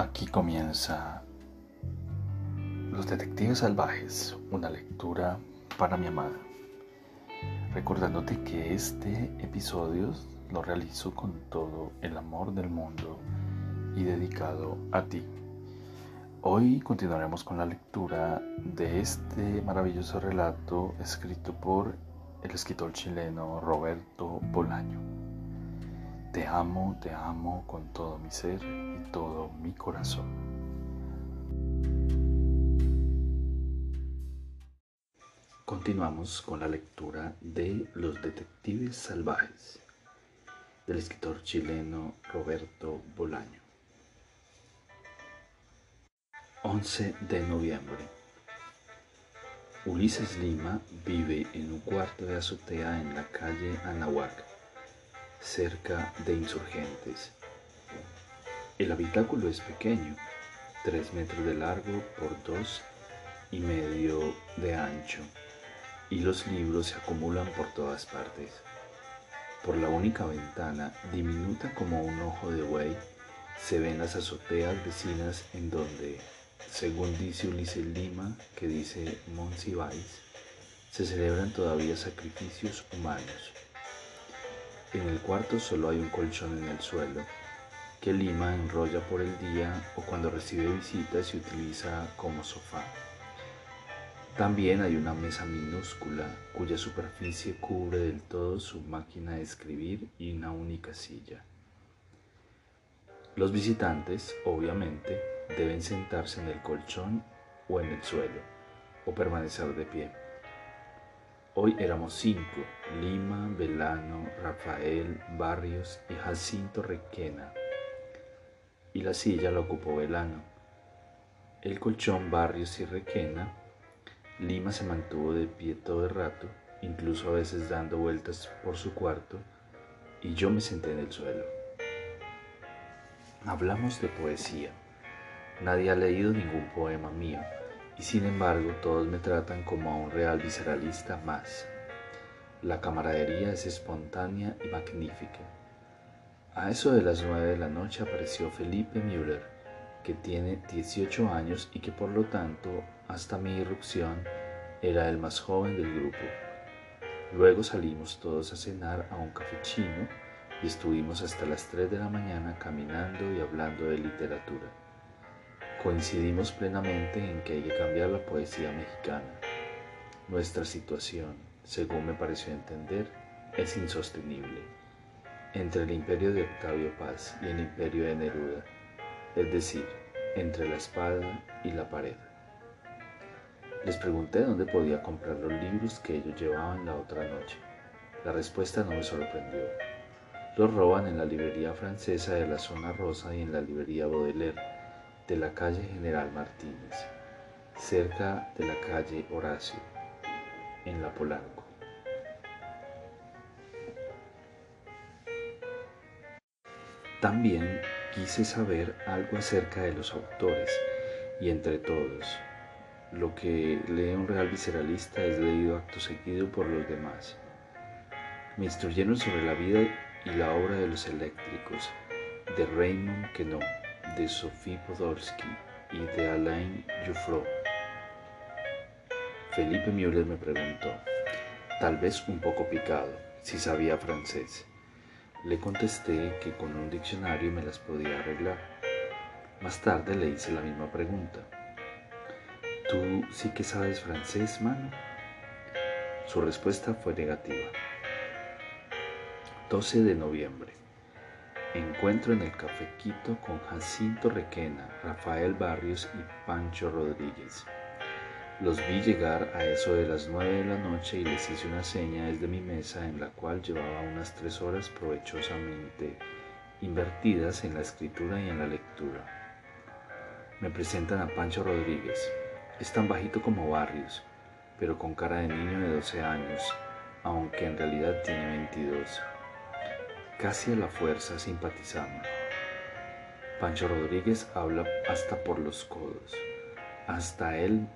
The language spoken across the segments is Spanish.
Aquí comienza Los Detectives Salvajes, una lectura para mi amada. Recordándote que este episodio lo realizo con todo el amor del mundo y dedicado a ti. Hoy continuaremos con la lectura de este maravilloso relato escrito por el escritor chileno Roberto Bolaño. Te amo, te amo con todo mi ser todo mi corazón. Continuamos con la lectura de Los Detectives Salvajes del escritor chileno Roberto Bolaño. 11 de noviembre. Ulises Lima vive en un cuarto de azotea en la calle Anahuac cerca de insurgentes. El habitáculo es pequeño, tres metros de largo por dos y medio de ancho, y los libros se acumulan por todas partes. Por la única ventana, diminuta como un ojo de buey, se ven las azoteas vecinas en donde, según dice Ulises Lima, que dice Monsiváis, se celebran todavía sacrificios humanos. En el cuarto solo hay un colchón en el suelo, que Lima enrolla por el día o cuando recibe visitas se utiliza como sofá. También hay una mesa minúscula cuya superficie cubre del todo su máquina de escribir y una única silla. Los visitantes, obviamente, deben sentarse en el colchón o en el suelo, o permanecer de pie. Hoy éramos cinco, Lima, Velano, Rafael, Barrios y Jacinto Requena. Y la silla la ocupó Velano. El colchón, Barrios y Requena, Lima se mantuvo de pie todo el rato, incluso a veces dando vueltas por su cuarto, y yo me senté en el suelo. Hablamos de poesía. Nadie ha leído ningún poema mío y sin embargo todos me tratan como a un real visceralista más. La camaradería es espontánea y magnífica. A eso de las nueve de la noche apareció Felipe Müller, que tiene 18 años y que por lo tanto, hasta mi irrupción, era el más joven del grupo. Luego salimos todos a cenar a un café chino y estuvimos hasta las 3 de la mañana caminando y hablando de literatura. Coincidimos plenamente en que hay que cambiar la poesía mexicana. Nuestra situación, según me pareció entender, es insostenible. Entre el imperio de Octavio Paz y el imperio de Neruda, es decir, entre la espada y la pared. Les pregunté dónde podía comprar los libros que ellos llevaban la otra noche. La respuesta no me sorprendió. Los roban en la librería francesa de la zona rosa y en la librería Baudelaire de la calle General Martínez, cerca de la calle Horacio, en La Polanco. También quise saber algo acerca de los autores y entre todos, lo que lee un real visceralista es leído acto seguido por los demás. Me instruyeron sobre la vida y la obra de los eléctricos, de Raymond Queneau de Sophie Podolsky y de Alain Jouffroy. Felipe Müller me preguntó, tal vez un poco picado, si sabía francés. Le contesté que con un diccionario me las podía arreglar. Más tarde le hice la misma pregunta. ¿Tú sí que sabes francés, mano? Su respuesta fue negativa. 12 de noviembre. Encuentro en el Café Quito con Jacinto Requena, Rafael Barrios y Pancho Rodríguez. Los vi llegar a eso de las nueve de la noche y les hice una seña desde mi mesa en la cual llevaba unas tres horas provechosamente invertidas en la escritura y en la lectura. Me presentan a Pancho Rodríguez. Es tan bajito como Barrios, pero con cara de niño de 12 años, aunque en realidad tiene 22 casi a la fuerza simpatizamos. Pancho Rodríguez habla hasta por los codos. Hasta él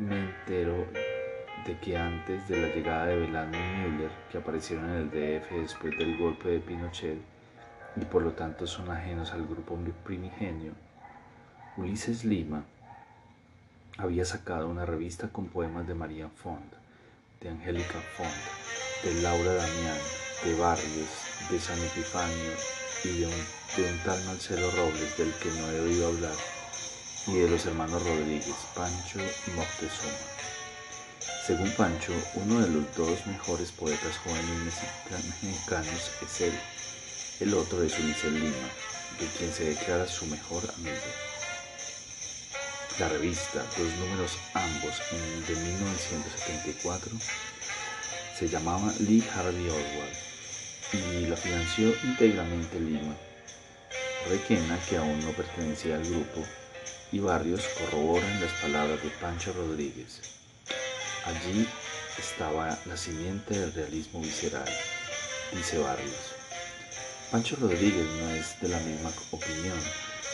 me entero de que antes de la llegada de Belano y Müller, que aparecieron en el DF después del golpe de Pinochet y por lo tanto son ajenos al grupo primigenio, Ulises Lima había sacado una revista con poemas de María Font, de Angélica Font, de Laura Damián, de Barrios, de San Epifanio y de un, tal Marcelo Robles del que no he oído hablar, y de los hermanos Rodríguez, Pancho y Moctezuma. Según Pancho, uno de los dos mejores poetas jóvenes mexicanos es él, el otro es Ulises Lima, de quien se declara su mejor amigo. La revista, dos números ambos de 1974, se llamaba Lee Harvey Oswald y la financió íntegramente Lima. Requena, que aún no pertenecía al grupo, y Barrios corroboran las palabras de Pancho Rodríguez. Allí estaba la simiente del realismo visceral, dice Barrios. Pancho Rodríguez no es de la misma opinión.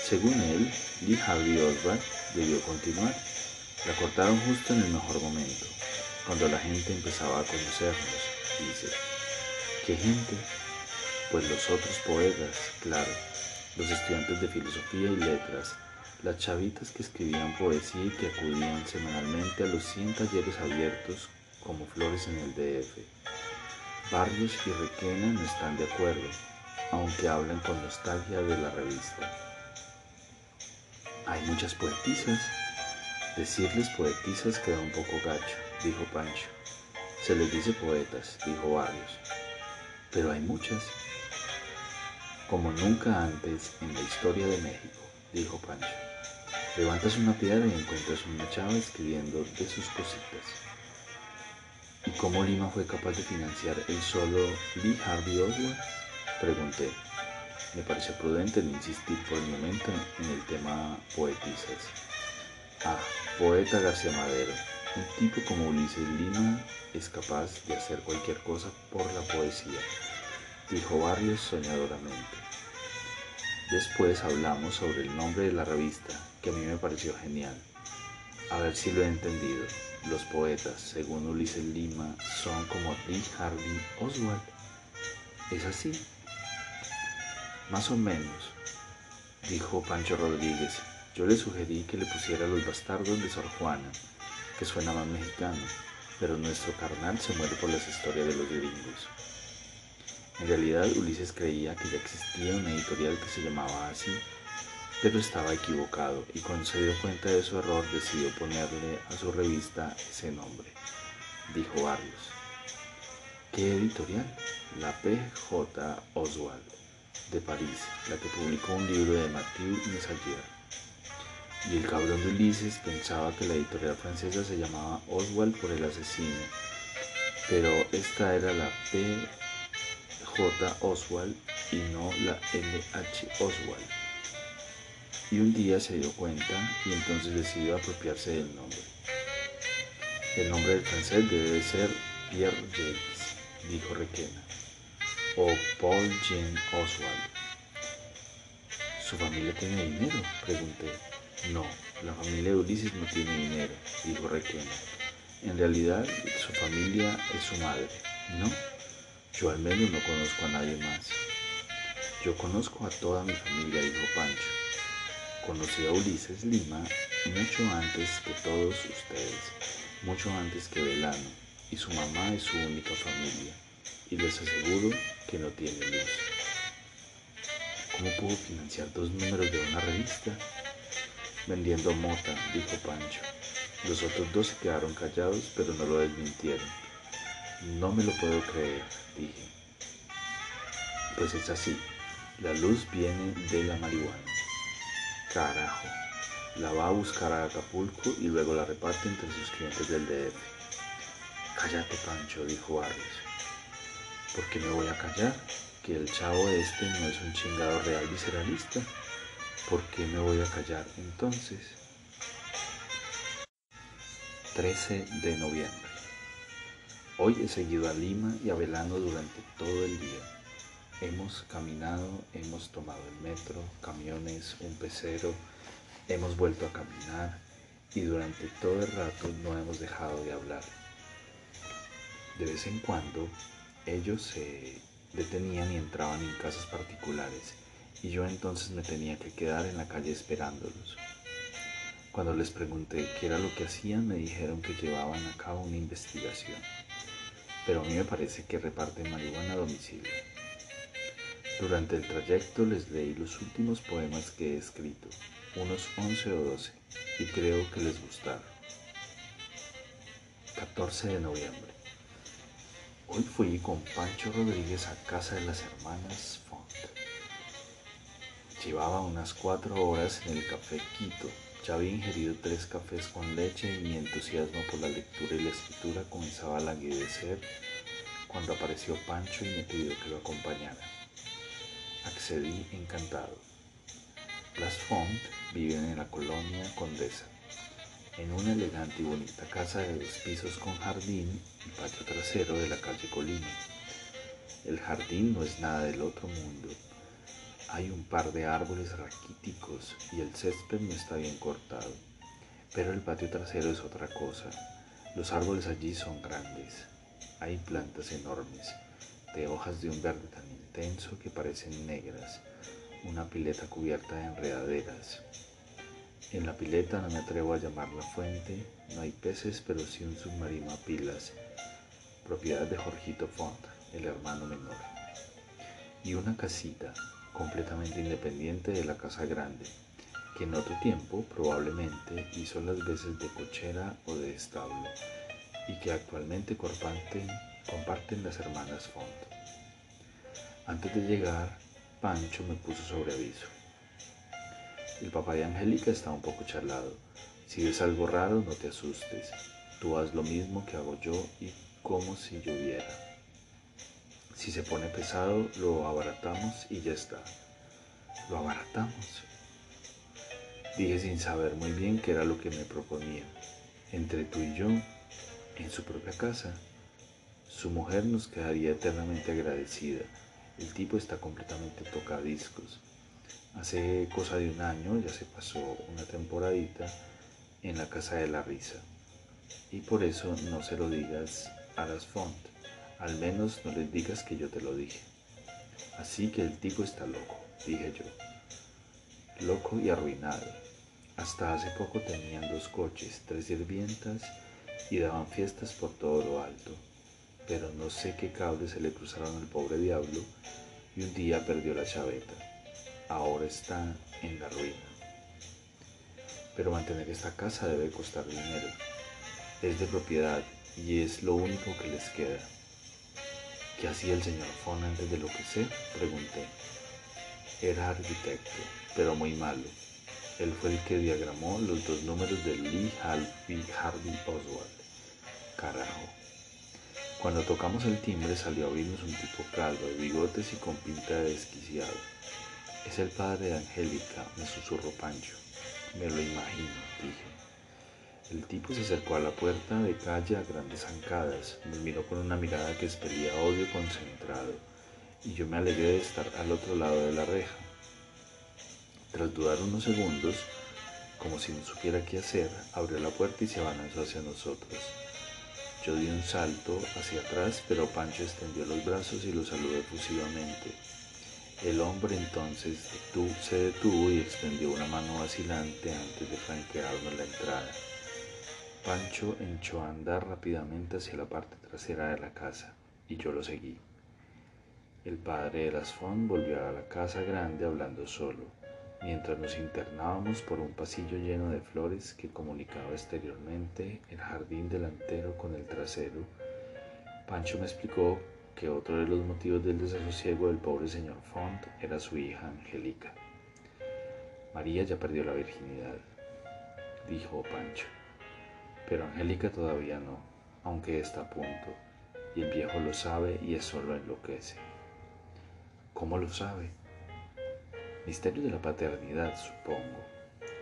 Según él, Lee Harvey Oswald debió continuar. La cortaron justo en el mejor momento, cuando la gente empezaba a conocernos, dice. ¿Qué gente? Pues los otros poetas, claro, los estudiantes de filosofía y letras, las chavitas que escribían poesía y que acudían semanalmente a los 100 talleres abiertos como flores en el DF. Barrios y Requena no están de acuerdo, aunque hablan con nostalgia de la revista. Hay muchas poetisas. Decirles poetisas queda un poco gacho, dijo Pancho. Se les dice poetas, dijo Barrios. Pero hay muchas. Como nunca antes en la historia de México, dijo Pancho. Levantas una piedra y encuentras una chava escribiendo de sus cositas. ¿Y cómo Lima fue capaz de financiar el solo Lee Harvey Oswald? Pregunté. Me pareció prudente no insistir por el momento en el tema poetisas. Ah, poeta García Madero. Un tipo como Ulises Lima es capaz de hacer cualquier cosa por la poesía, dijo Barrios soñadoramente. Después hablamos sobre el nombre de la revista, que a mí me pareció genial. A ver si lo he entendido. Los poetas, según Ulises Lima, son como Lee Harvey Oswald. ¿Es así? Más o menos, dijo Pancho Rodríguez. Yo le sugerí que le pusiera los bastardos de Sor Juana, que suena más mexicano, pero nuestro carnal se muere por las historias de los gringos. En realidad Ulises creía que ya existía una editorial que se llamaba así, pero estaba equivocado y cuando se dio cuenta de su error decidió ponerle a su revista ese nombre, dijo Barrios. ¿Qué editorial? La PJ Oswald de París, la que publicó un libro de Mathieu Messager. Y el cabrón de Ulises pensaba que la editorial francesa se llamaba Oswald por el asesino, pero esta era la P.J. Oswald y no la L.H. Oswald. Y un día se dio cuenta y entonces decidió apropiarse del nombre. El nombre del francés debe ser Pierre James, dijo Requena o Paul Jean Oswald. ¿Su familia tiene dinero? Pregunté. No, la familia de Ulises no tiene dinero, dijo Requena. En realidad, su familia es su madre, ¿no? Yo al menos no conozco a nadie más. Yo conozco a toda mi familia, dijo Pancho. Conocí a Ulises Lima mucho antes que todos ustedes, mucho antes que Velano, y su mamá es su única familia y les aseguro que no tiene luz. ¿Cómo puedo financiar dos números de una revista? Vendiendo mota, dijo Pancho. Los otros dos se quedaron callados, pero no lo desmintieron. No me lo puedo creer, dije. Pues es así, la luz viene de la marihuana. Carajo, la va a buscar a Acapulco y luego la reparte entre sus clientes del DF. Cállate, Pancho, dijo Arias. ¿Por qué me voy a callar? Que el chavo este no es un chingado real visceralista. ¿Por qué me voy a callar entonces? 13 de noviembre. Hoy he seguido a Lima y a Velano durante todo el día. Hemos caminado, hemos tomado el metro, camiones, un pecero, hemos vuelto a caminar y durante todo el rato no hemos dejado de hablar. De vez en cuando ellos se detenían y entraban en casas particulares y yo entonces me tenía que quedar en la calle esperándolos. Cuando les pregunté qué era lo que hacían, me dijeron que llevaban a cabo una investigación. Pero a mí me parece que reparten marihuana a domicilio. Durante el trayecto les leí los últimos poemas que he escrito, unos 11 o 12, y creo que les gustaron. 14 de noviembre. Hoy fui con Pancho Rodríguez a casa de las hermanas Font. Llevaba unas cuatro horas en el café Quito ya había ingerido tres cafés con leche y mi entusiasmo por la lectura y la escritura comenzaba a languidecer cuando apareció Pancho y me pidió que lo acompañara. Accedí encantado. Las Font viven en la colonia Condesa, en una elegante y bonita casa de dos pisos con jardín y patio trasero de la calle Colima. El jardín no es nada del otro mundo hay un par de árboles raquíticos y el césped no está bien cortado. Pero el patio trasero es otra cosa. Los árboles allí son grandes. Hay plantas enormes, de hojas de un verde tan intenso que parecen negras. Una pileta cubierta de enredaderas. En la pileta no me atrevo a llamarla fuente. No hay peces, pero sí un submarino a pilas. Propiedad de Jorgito Font, el hermano menor. Y una casita completamente independiente de la casa grande, que en otro tiempo probablemente hizo las veces de cochera o de establo, y que actualmente comparten, las hermanas Font. Antes de llegar, Pancho me puso sobre aviso. El papá de Angélica está un poco charlado. Si ves algo raro, no te asustes. Tú haz lo mismo que hago yo y como si lloviera. Si se pone pesado, lo abaratamos y ya está. Lo abaratamos. Dije sin saber muy bien qué era lo que me proponía. Entre tú y yo, en su propia casa, su mujer nos quedaría eternamente agradecida. El tipo está completamente tocadiscos. Hace cosa de un año ya se pasó una temporadita en la casa de la risa. Y por eso no se lo digas a las Font. Al menos no les digas que yo te lo dije. Así que el tipo está loco, dije yo. Loco y arruinado. Hasta hace poco tenían dos coches, tres sirvientas y daban fiestas por todo lo alto. Pero no sé qué cables se le cruzaron al pobre diablo y un día perdió la chaveta. Ahora está en la ruina. Pero mantener esta casa debe costar dinero. Es de propiedad y es lo único que les queda. ¿Qué hacía el señor Fon antes de lo que sé? Pregunté. Era arquitecto, pero muy malo. Él fue el que diagramó los dos números de Lee Harvey Oswald. Carajo. Cuando tocamos el timbre salió a abrirnos un tipo calvo, de bigotes y con pinta de desquiciado. Es el padre de Angélica, me susurró Pancho. Me lo imagino, dije. El tipo se acercó a la puerta de calle a grandes zancadas, me miró con una mirada que expelía odio concentrado, y yo me alegré de estar al otro lado de la reja. Tras dudar unos segundos, como si no supiera qué hacer, abrió la puerta y se abalanzó hacia nosotros. Yo di un salto hacia atrás, pero Pancho extendió los brazos y lo saludó efusivamente. El hombre entonces se detuvo y extendió una mano vacilante antes de franquearnos la entrada. Pancho echó a andar rápidamente hacia la parte trasera de la casa y yo lo seguí. El padre de las Font volvió a la casa grande hablando solo, mientras nos internábamos por un pasillo lleno de flores que comunicaba exteriormente el jardín delantero con el trasero. Pancho me explicó que otro de los motivos del desasosiego del pobre señor Font era su hija Angélica. María ya perdió la virginidad, dijo Pancho. Pero Angélica todavía no, aunque está a punto, y el viejo lo sabe y eso lo enloquece. ¿Cómo lo sabe? Misterio de la paternidad, supongo.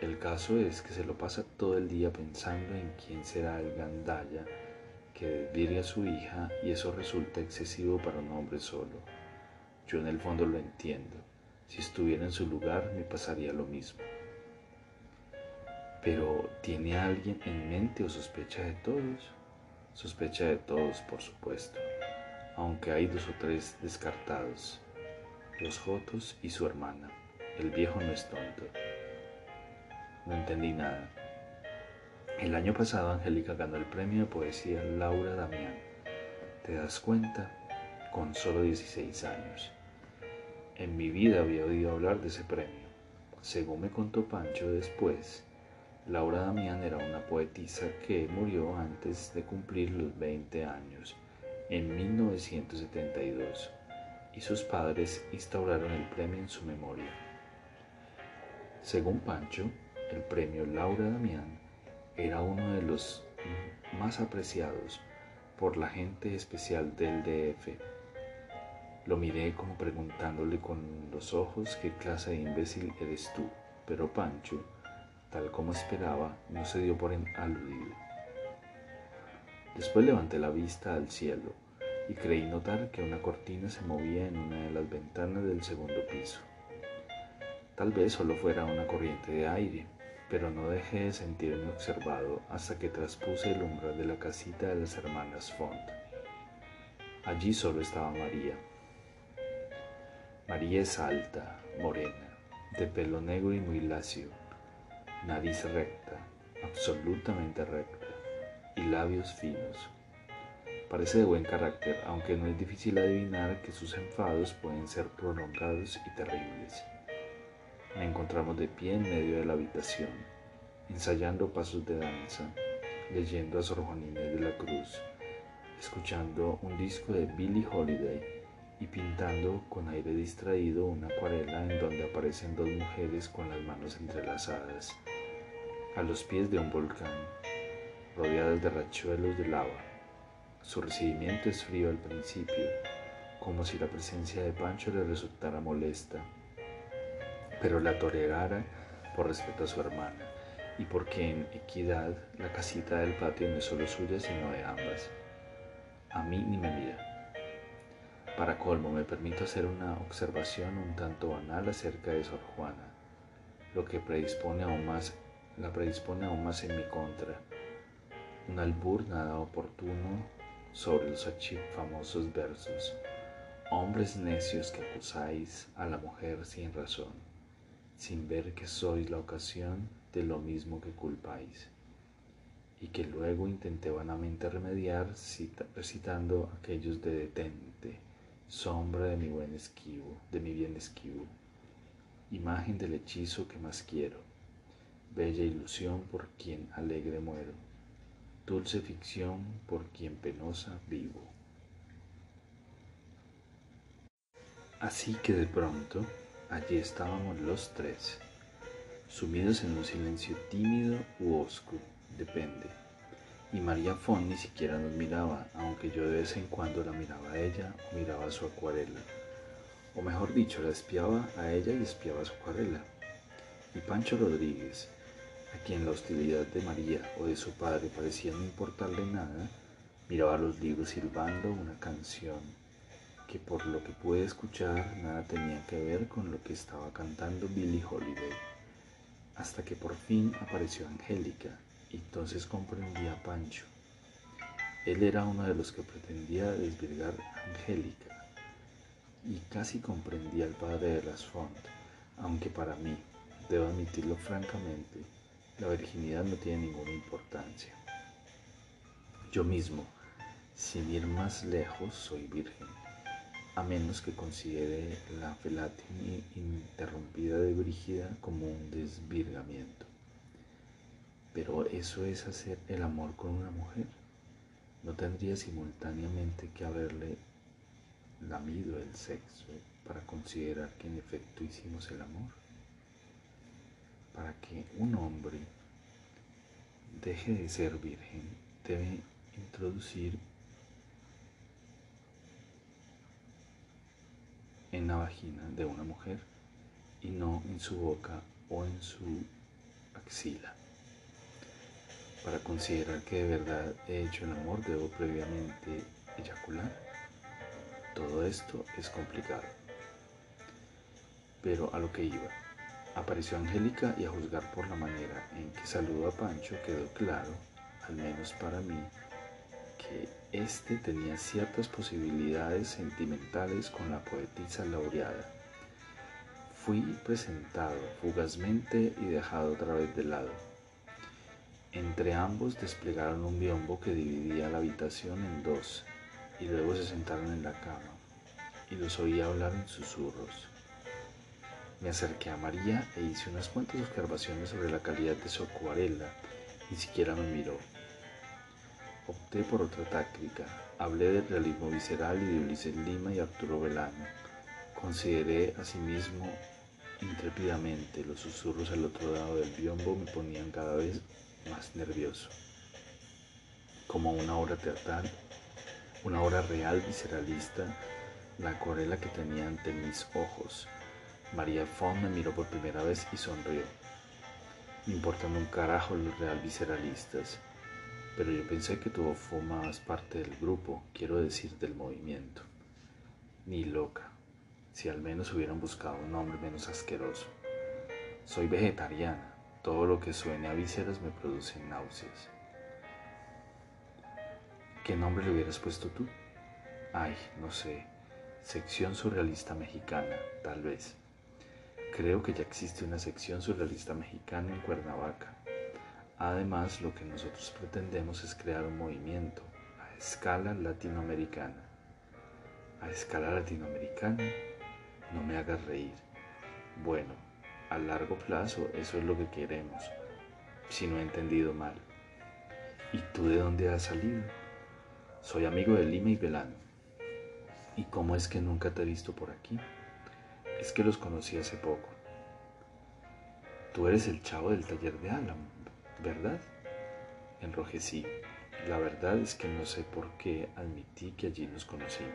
El caso es que se lo pasa todo el día pensando en quién será el gandalla que desvirgue a su hija y eso resulta excesivo para un hombre solo. Yo en el fondo lo entiendo. Si estuviera en su lugar me pasaría lo mismo. Pero ¿tiene alguien en mente o sospecha de todos? Sospecha de todos, por supuesto, aunque hay dos o tres descartados, los Jotos y su hermana. El viejo no es tonto. No entendí nada. El año pasado Angélica ganó el premio de poesía Laura Damián. ¿Te das cuenta? Con solo 16 años. En mi vida había oído hablar de ese premio. Según me contó Pancho después, Laura Damián era una poetisa que murió antes de cumplir los 20 años, en 1972, y sus padres instauraron el premio en su memoria. Según Pancho, el premio Laura Damián era uno de los más apreciados por la gente especial del DF. Lo miré como preguntándole con los ojos qué clase de imbécil eres tú, pero Pancho, tal como esperaba, no se dio por aludido. Después levanté la vista al cielo y creí notar que una cortina se movía en una de las ventanas del segundo piso. Tal vez solo fuera una corriente de aire, pero no dejé de sentirme observado hasta que traspuse el umbral de la casita de las hermanas Font. Allí solo estaba María. María es alta, morena, de pelo negro y muy lacio, nariz recta, absolutamente recta, y labios finos. Parece de buen carácter, aunque no es difícil adivinar que sus enfados pueden ser prolongados y terribles. Me encontramos de pie en medio de la habitación, ensayando pasos de danza, leyendo a Sor Juanina de la Cruz, escuchando un disco de Billie Holiday y pintando con aire distraído una acuarela en donde aparecen dos mujeres con las manos entrelazadas, a los pies de un volcán, rodeadas de rachuelos de lava. Su recibimiento es frío al principio, como si la presencia de Pancho le resultara molesta pero la tolerara por respeto a su hermana y porque en equidad la casita del patio no es solo suya sino de ambas. A mí ni me mira. Para colmo me permito hacer una observación un tanto banal acerca de Sor Juana, lo que predispone aún más, la predispone aún más en mi contra. Un albur nada oportuno sobre los famosos versos. Hombres necios que acusáis a la mujer sin razón sin ver que sois la ocasión de lo mismo que culpáis, y que luego intenté vanamente remediar recitando aquellos de detente, sombra de mi buen esquivo, de mi bien esquivo, imagen del hechizo que más quiero, bella ilusión por quien alegre muero, dulce ficción por quien penosa vivo. Así que de pronto Allí estábamos los tres, sumidos en un silencio tímido u oscuro, depende. Y María Fon ni siquiera nos miraba, aunque yo de vez en cuando la miraba a ella o miraba su acuarela. O mejor dicho, la espiaba a ella y espiaba su acuarela. Y Pancho Rodríguez, a quien la hostilidad de María o de su padre parecía no importarle nada, miraba los libros silbando una canción que por lo que pude escuchar nada tenía que ver con lo que estaba cantando Billie Holiday, hasta que por fin apareció Angélica, y entonces comprendí a Pancho. Él era uno de los que pretendía desvirgar Angélica, y casi comprendía al padre de las Font, aunque para mí, debo admitirlo francamente, la virginidad no tiene ninguna importancia. Yo mismo, sin ir más lejos, soy virgen a menos que considere la felatin interrumpida de Brígida como un desvirgamiento. Pero eso es hacer el amor con una mujer. No tendría simultáneamente que haberle lamido el sexo para considerar que en efecto hicimos el amor. Para que un hombre deje de ser virgen, debe introducir en la vagina de una mujer y no en su boca o en su axila. Para considerar que de verdad he hecho el amor debo previamente eyacular. Todo esto es complicado. Pero a lo que iba. Apareció Angélica y a juzgar por la manera en que saludó a Pancho quedó claro, al menos para mí, que éste tenía ciertas posibilidades sentimentales con la poetisa laureada. Fui presentado fugazmente y dejado otra vez de lado. Entre ambos desplegaron un biombo que dividía la habitación en dos y luego se sentaron en la cama y los oí hablar en susurros. Me acerqué a María e hice unas cuantas observaciones sobre la calidad de su acuarela. Ni siquiera me miró. Opté por otra táctica. Hablé del realismo visceral y de Ulises Lima y Arturo Velano. Consideré asimismo intrépidamente los susurros al otro lado del biombo me ponían cada vez más nervioso. Como una obra teatral, una obra real visceralista, la acuarela que tenía ante mis ojos. María Font me miró por primera vez y sonrió. Me importan un carajo los real visceralistas, pero yo pensé que tú formabas parte del grupo, quiero decir del movimiento. Ni loca, si al menos hubieran buscado un nombre menos asqueroso. Soy vegetariana, todo lo que suene a vísceras me produce náuseas. ¿Qué nombre le hubieras puesto tú? Ay, no sé. Sección surrealista mexicana, tal vez. Creo que ya existe una sección surrealista mexicana en Cuernavaca. Además, lo que nosotros pretendemos es crear un movimiento a escala latinoamericana. ¿A escala latinoamericana? No me hagas reír. Bueno, a largo plazo eso es lo que queremos, si no he entendido mal. ¿Y tú de dónde has salido? Soy amigo de Lima y Belano. ¿Y cómo es que nunca te he visto por aquí? Es que los conocí hace poco. Tú eres el chavo del taller de Alan, ¿verdad? Enrojecí. La verdad es que no sé por qué admití que allí nos conocimos.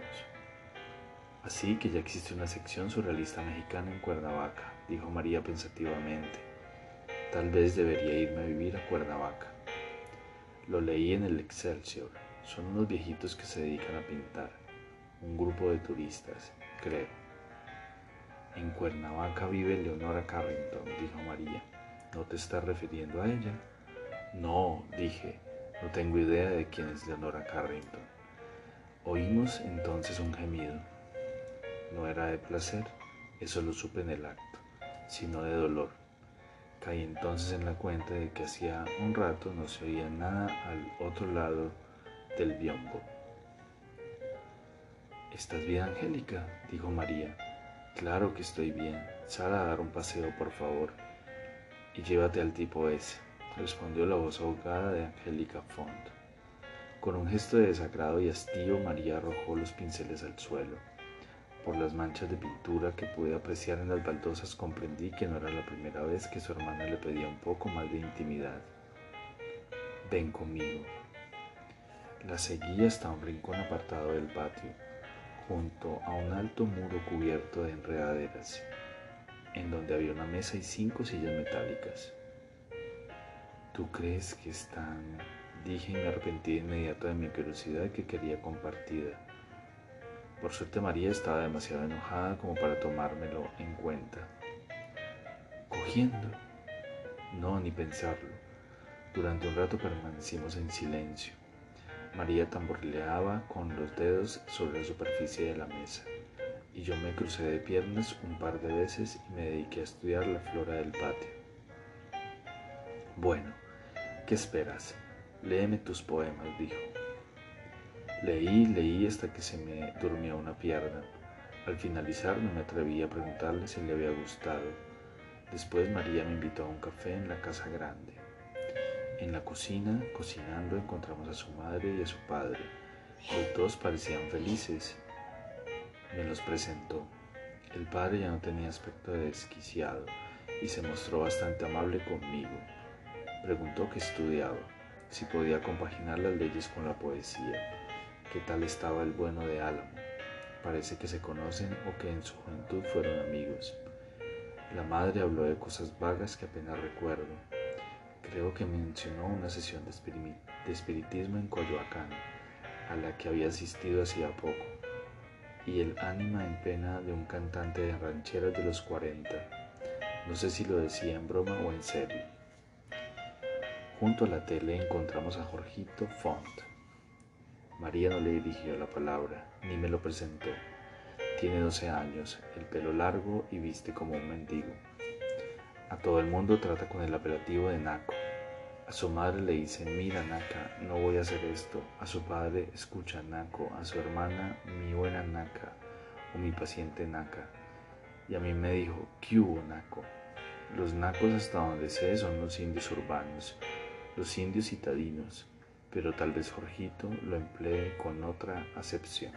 Así que ya existe una sección surrealista mexicana en Cuernavaca, dijo María pensativamente. Tal vez debería irme a vivir a Cuernavaca. Lo leí en el Excelsior. Son unos viejitos que se dedican a pintar. Un grupo de turistas, creo. En Cuernavaca vive Leonora Carrington, dijo María. ¿No te estás refiriendo a ella? No, dije. No tengo idea de quién es Leonora Carrington. Oímos entonces un gemido no era de placer, eso lo supe en el acto, sino de dolor. Caí entonces en la cuenta de que hacía un rato no se oía nada al otro lado del biombo. ¿Estás bien, Angélica? dijo María. Claro que estoy bien. Sal a dar un paseo, por favor. Y llévate al tipo ese, respondió la voz ahogada de Angélica Font. Con un gesto de desagrado y hastío, María arrojó los pinceles al suelo. Por las manchas de pintura que pude apreciar en las baldosas comprendí que no era la primera vez que su hermana le pedía un poco más de intimidad. Ven conmigo. La seguí hasta un rincón apartado del patio, junto a un alto muro cubierto de enredaderas, en donde había una mesa y cinco sillas metálicas. ¿Tú crees que están? Dije y me arrepentí de inmediato de mi curiosidad que quería compartida. Por suerte María estaba demasiado enojada como para tomármelo en cuenta. ¿Cogiendo? No, ni pensarlo. Durante un rato permanecimos en silencio. María tamborileaba con los dedos sobre la superficie de la mesa y yo me crucé de piernas un par de veces y me dediqué a estudiar la flora del patio. Bueno, ¿qué esperas? Léeme tus poemas, dijo. Leí, leí hasta que se me durmió una pierna. Al finalizar no me atreví a preguntarle si le había gustado. Después María me invitó a un café en la casa grande. En la cocina, cocinando, encontramos a su madre y a su padre. Los dos parecían felices. Me los presentó. El padre ya no tenía aspecto de desquiciado y se mostró bastante amable conmigo. Preguntó qué estudiaba, si podía compaginar las leyes con la poesía qué tal estaba el bueno de Álamo. Parece que se conocen o que en su juventud fueron amigos. La madre habló de cosas vagas que apenas recuerdo. Creo que mencionó una sesión de, espiritismo en Coyoacán, a la que había asistido hacía poco, y el ánima en pena de un cantante de rancheras de los 40. No sé si lo decía en broma o en serio. Junto a la tele encontramos a Jorgito Font, María no le dirigió la palabra, ni me lo presentó. Tiene 12 años, el pelo largo y viste como un mendigo. A todo el mundo trata con el apelativo de Naco. A su madre le dice, mira Naka, no voy a hacer esto. A su padre, escucha Nako. A su hermana, mi buena Naka o mi paciente Naka. Y a mí me dijo, ¿qué hubo Nako? Los nacos hasta donde sé son los indios urbanos, los indios citadinos, pero tal vez Jorgito lo emplee con otra acepción.